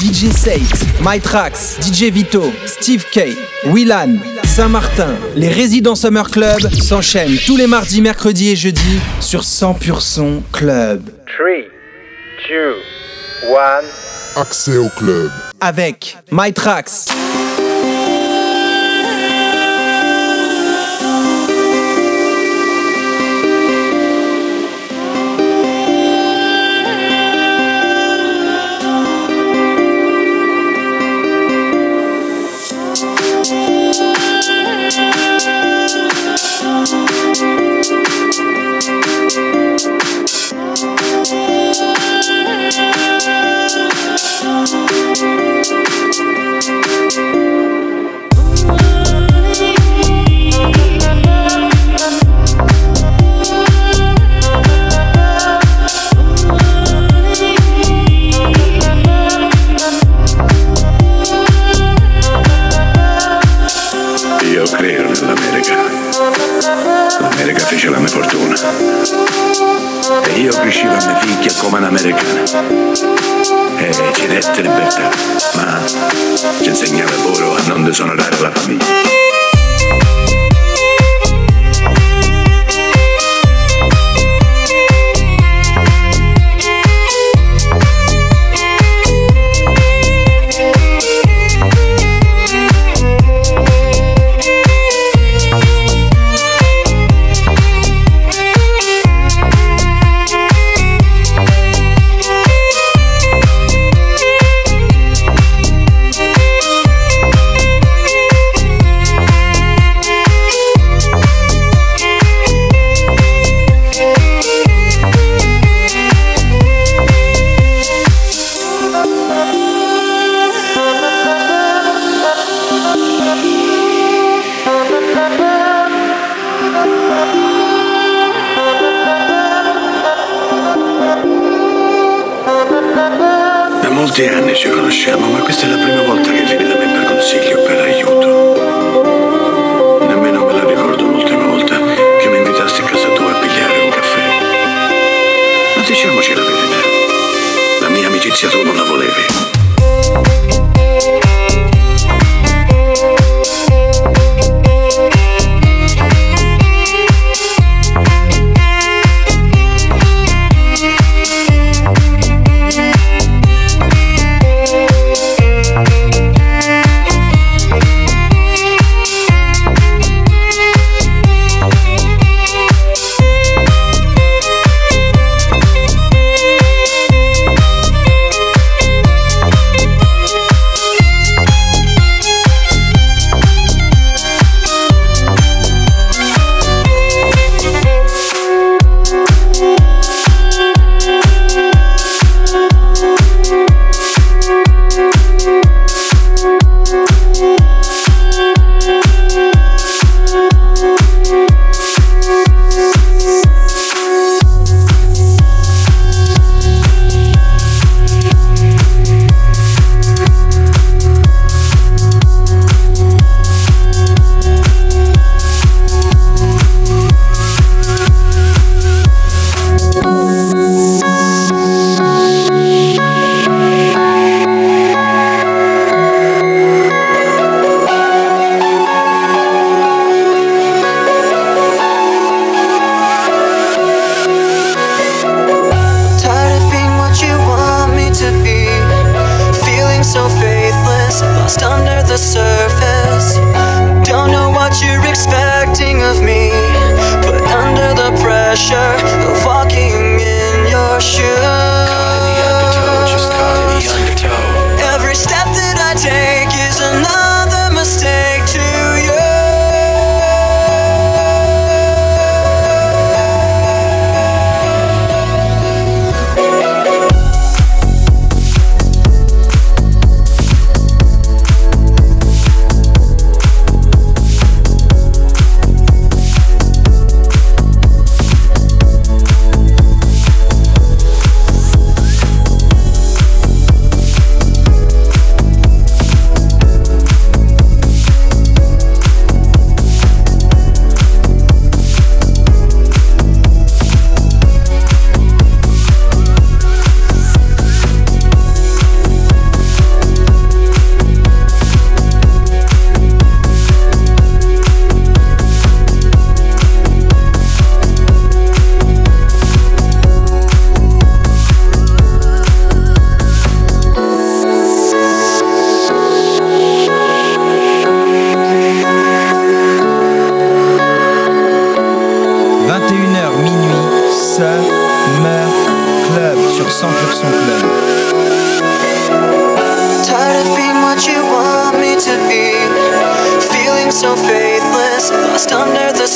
DJ Sate, MyTrax, DJ Vito, Steve K, Willan, Saint-Martin. Les résidents Summer Club s'enchaînent tous les mardis, mercredis et jeudis sur 100% Son Club. 3, 2, 1. Accès au club. Avec MyTrax. Io crescevo a mia figlia come un'americana e ci dette libertà, ma ci insegnava loro a non disonorare la famiglia.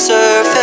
Surface.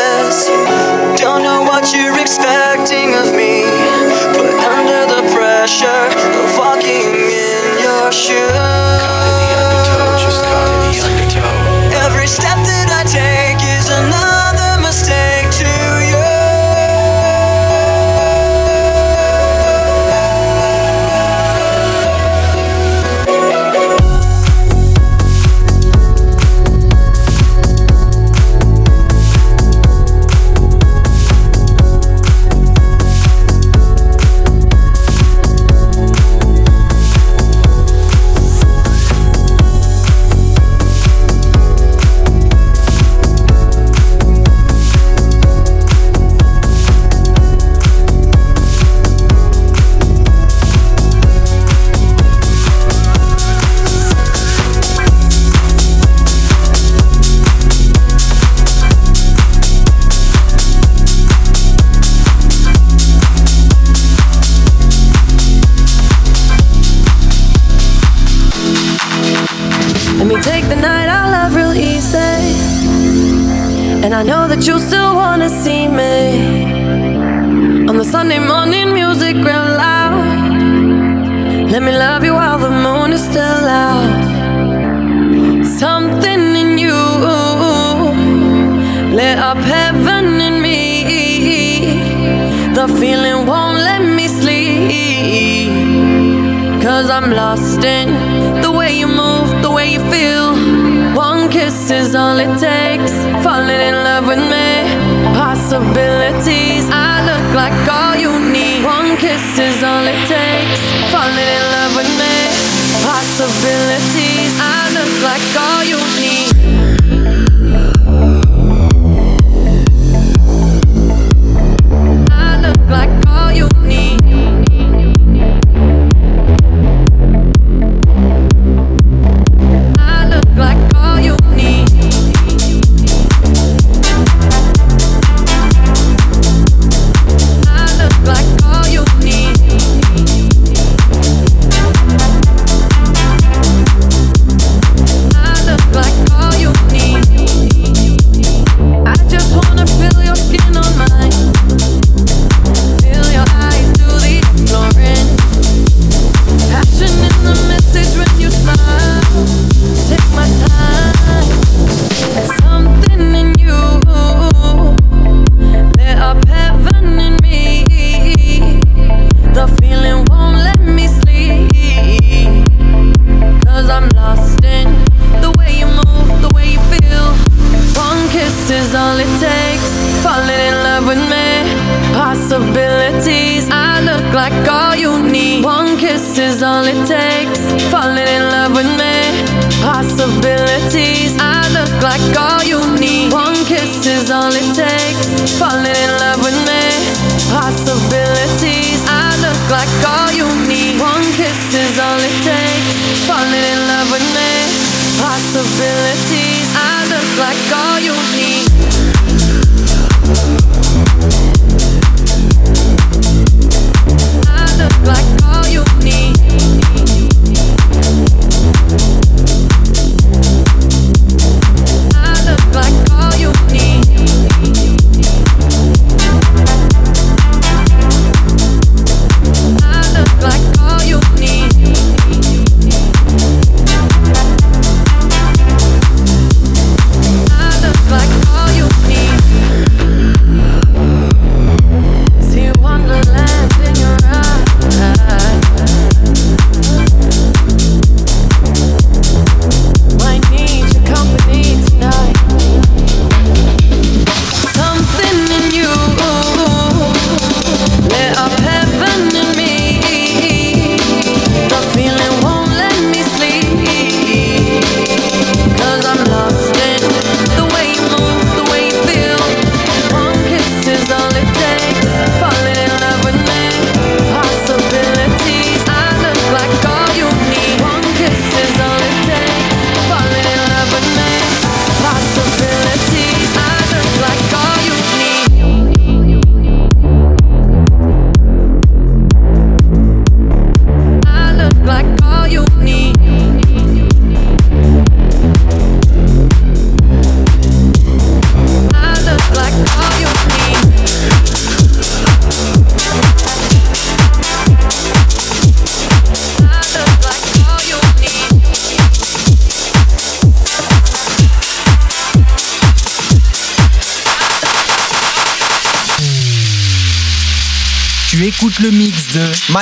Possibilities,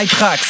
MyTrax.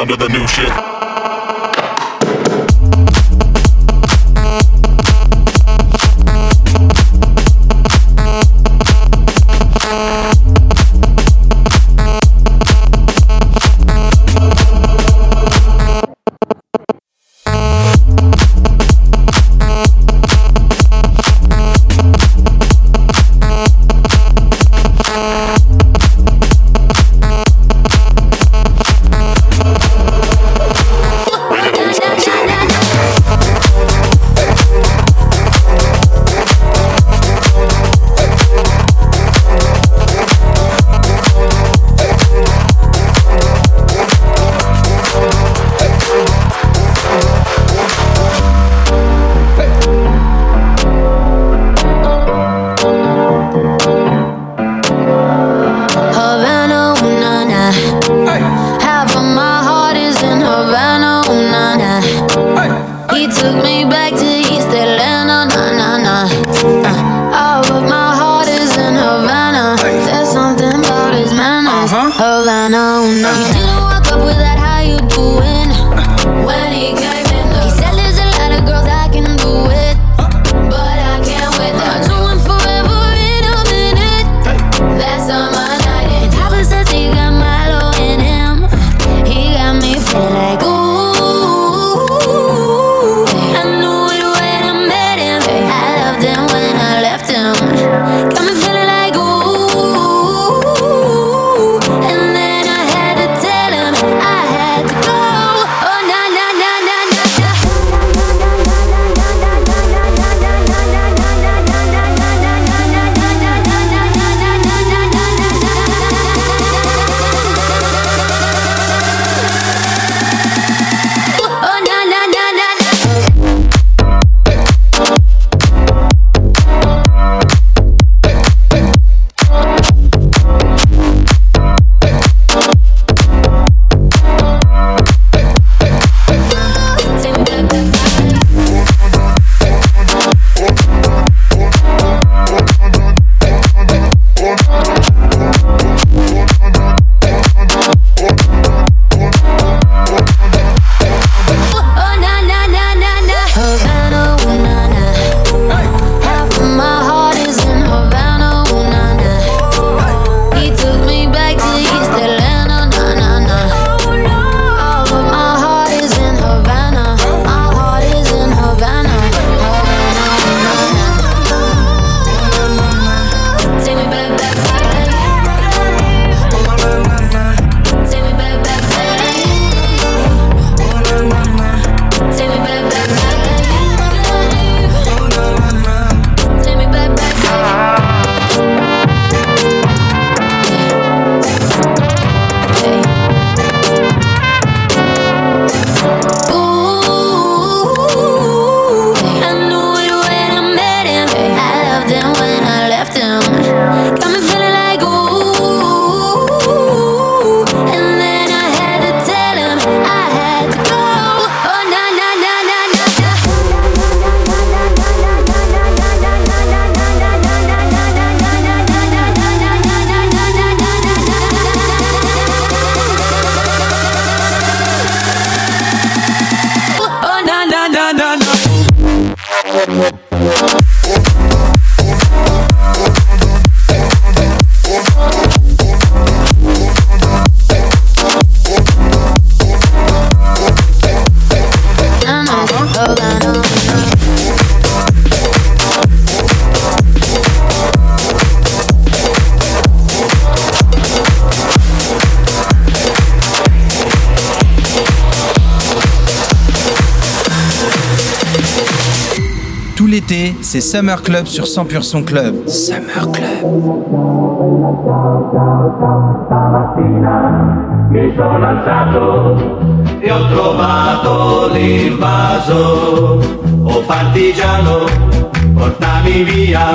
down to the new shit. C'est Summer Club sur 100% Club. Summer Club. mi sono alzato e ho trovato l'invaso. Oh partigiano, portami via.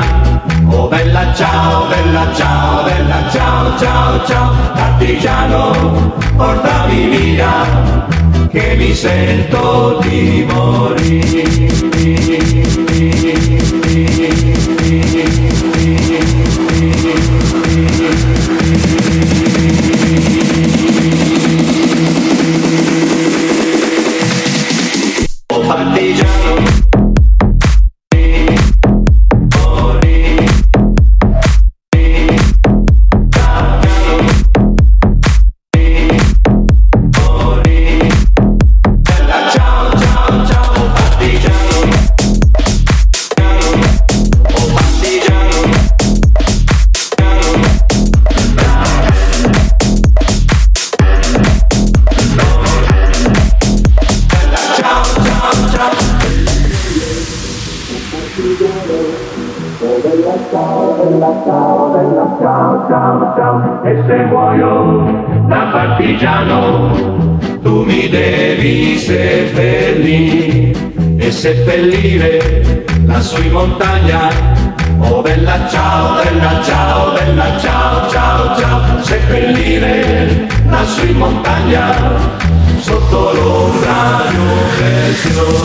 Oh bella ciao, bella ciao, bella ciao, ciao, ciao. Partigiano, portami via, che mi sento di Oh seppellire lassù in montagna. Oh bella ciao, bella ciao, bella ciao, ciao, ciao, seppellire lassù in montagna, sotto l'ombra. di un bel fiore,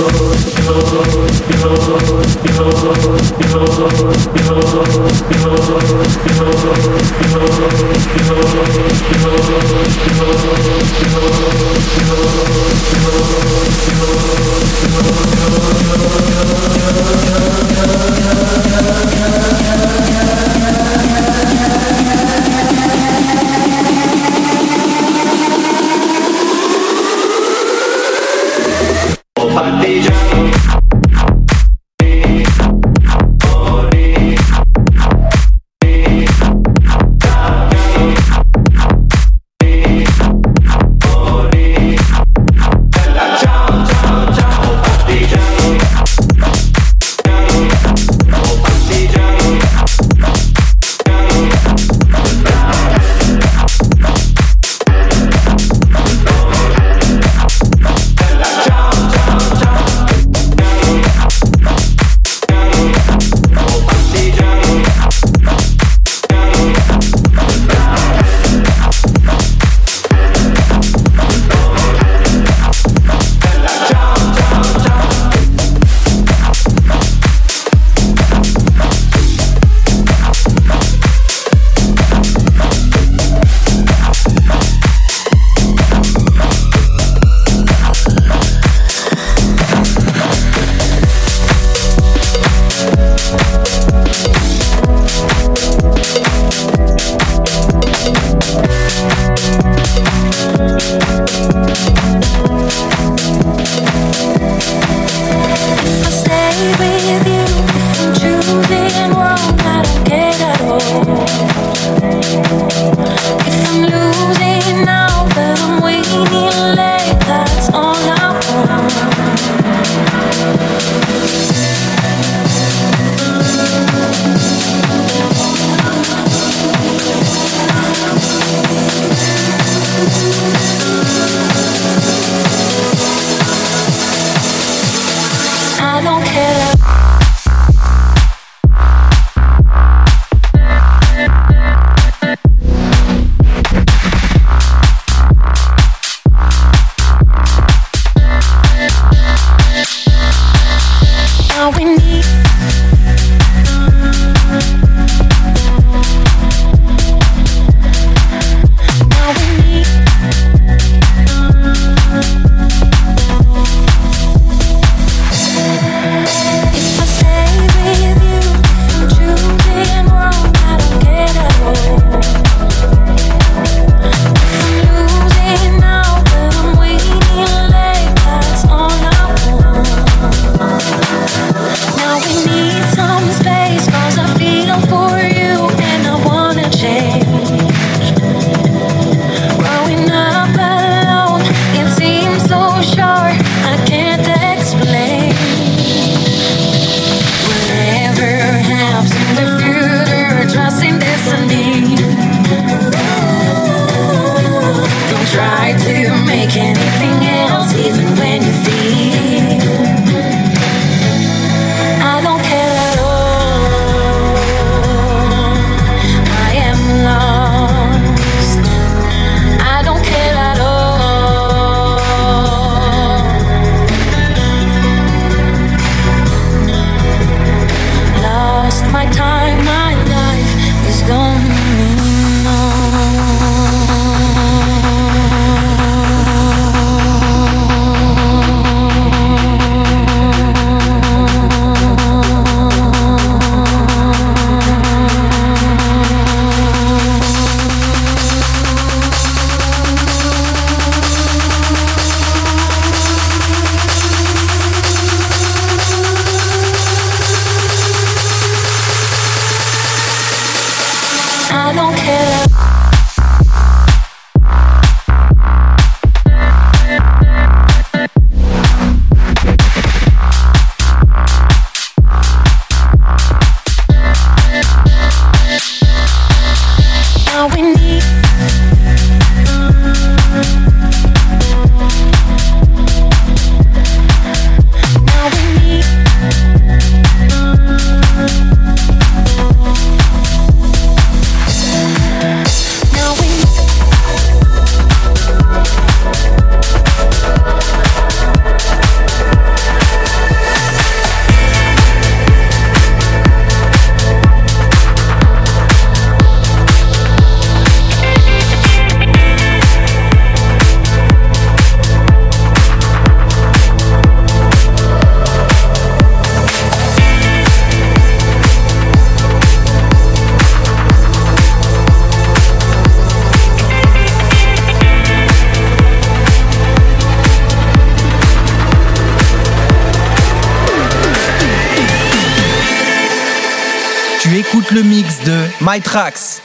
le mix de My Tracks.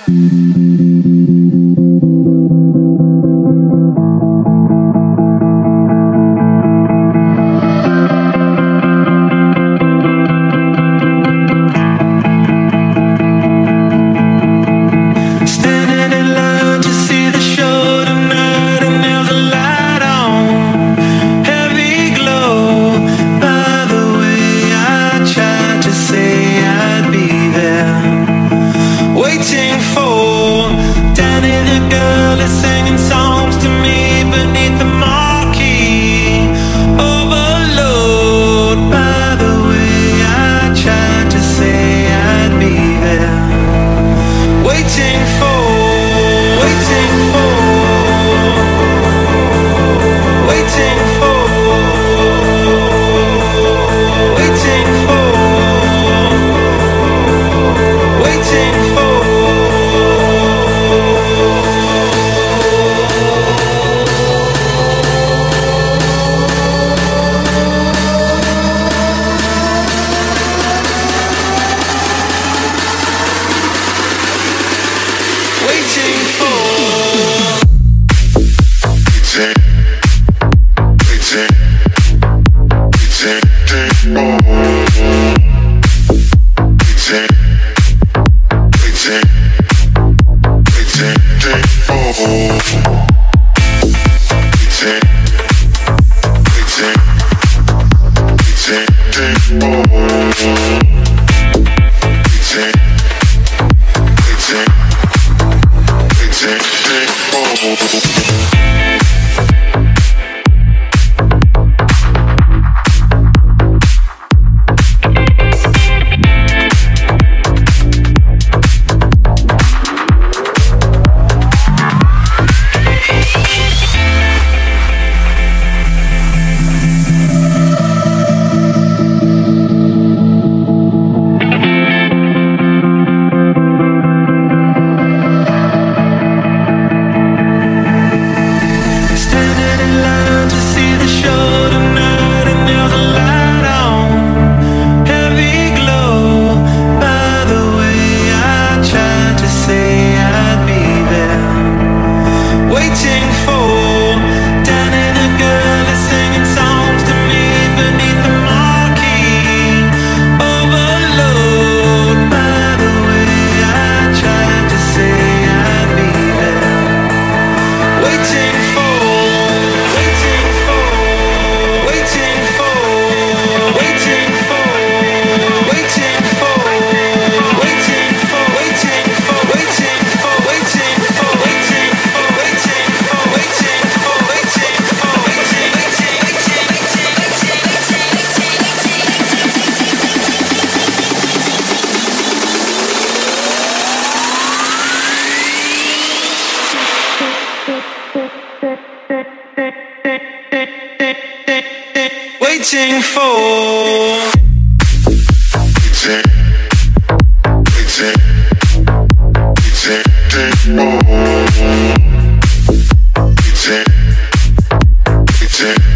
Oh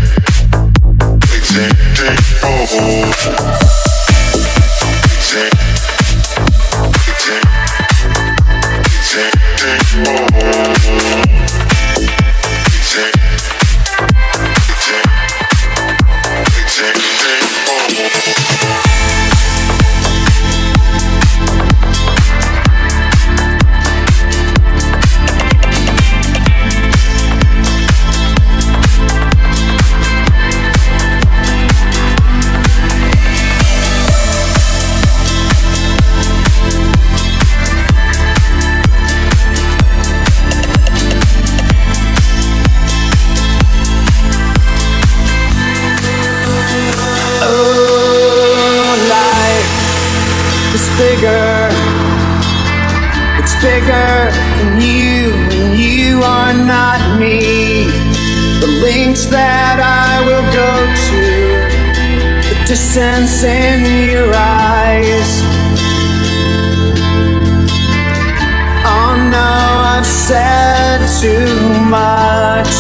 innocence in your eyes. Oh no, I've said too much.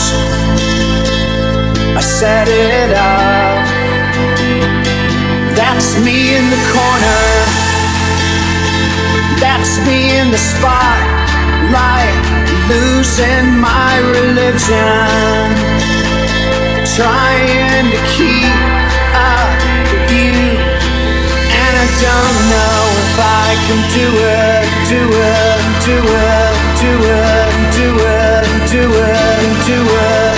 I set it up. That's me in the corner. That's me in the spotlight, losing my religion. Trying to keep don't know if I can do it, do it, do it, do it, do it, do it, do it, do it.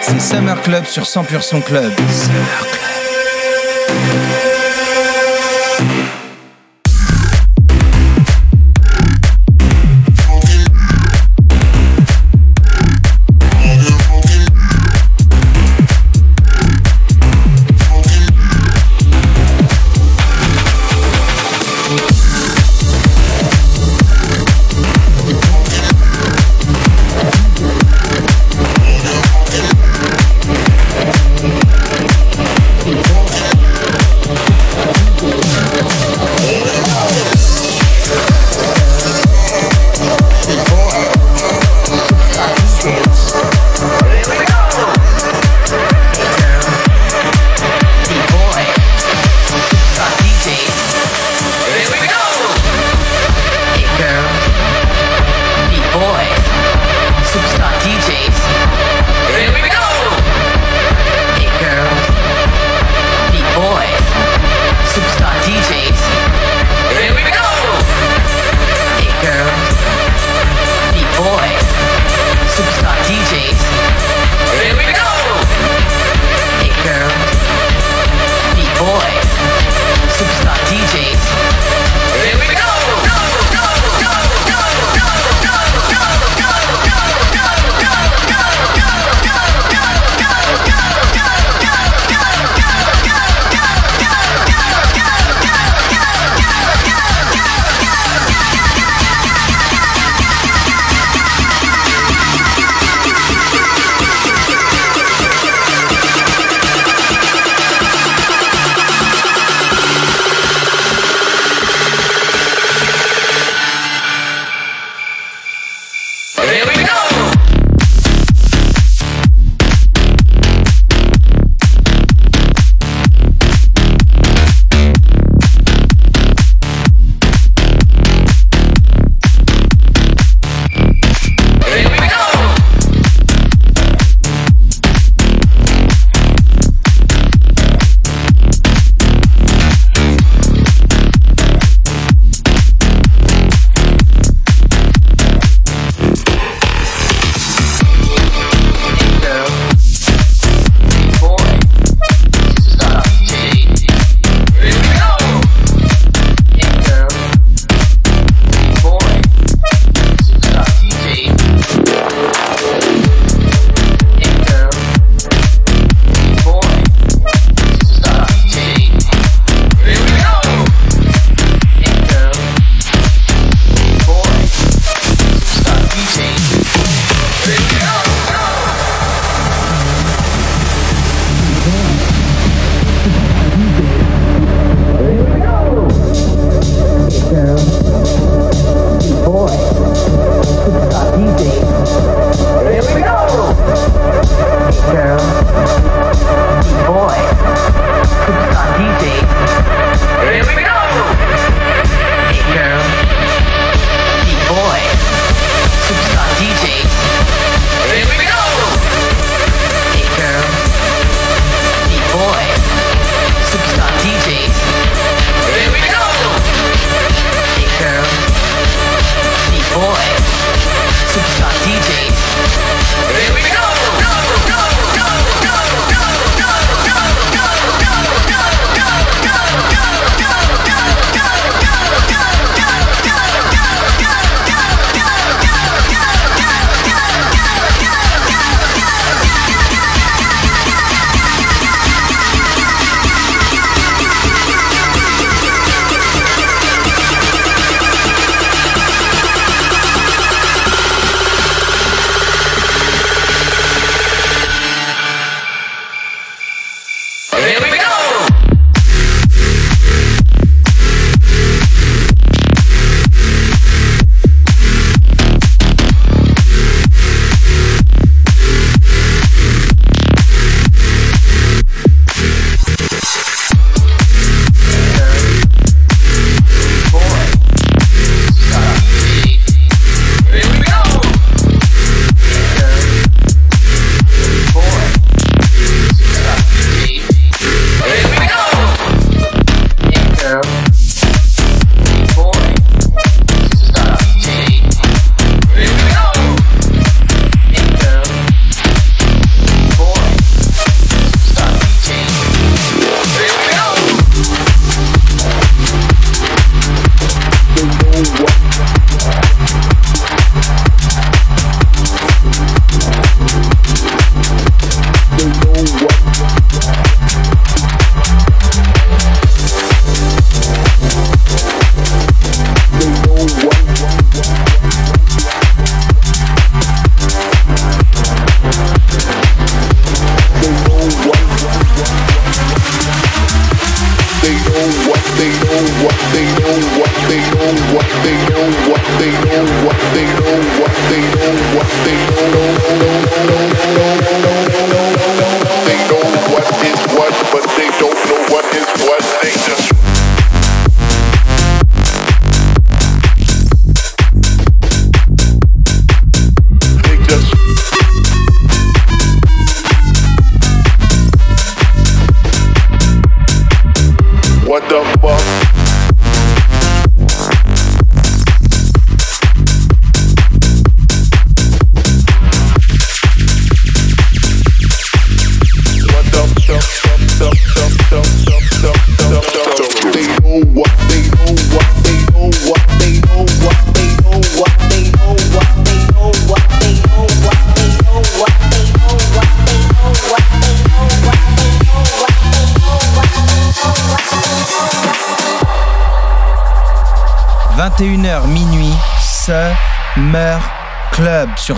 C'est Summer Club sur 100% Club. Summer Club.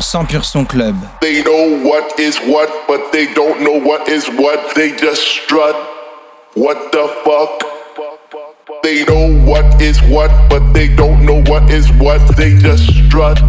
sur 100% Club. They know what is what, but they don't know what is what. They just strut. What the fuck? They know what is what, but they don't know what is what. They just strut.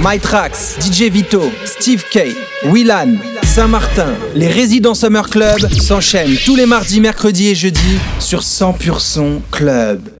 MyTrax, DJ Vito, Steve K, Willan, Saint-Martin, les résidents Summer Club s'enchaînent tous les mardis, mercredis et jeudis sur 100% Club.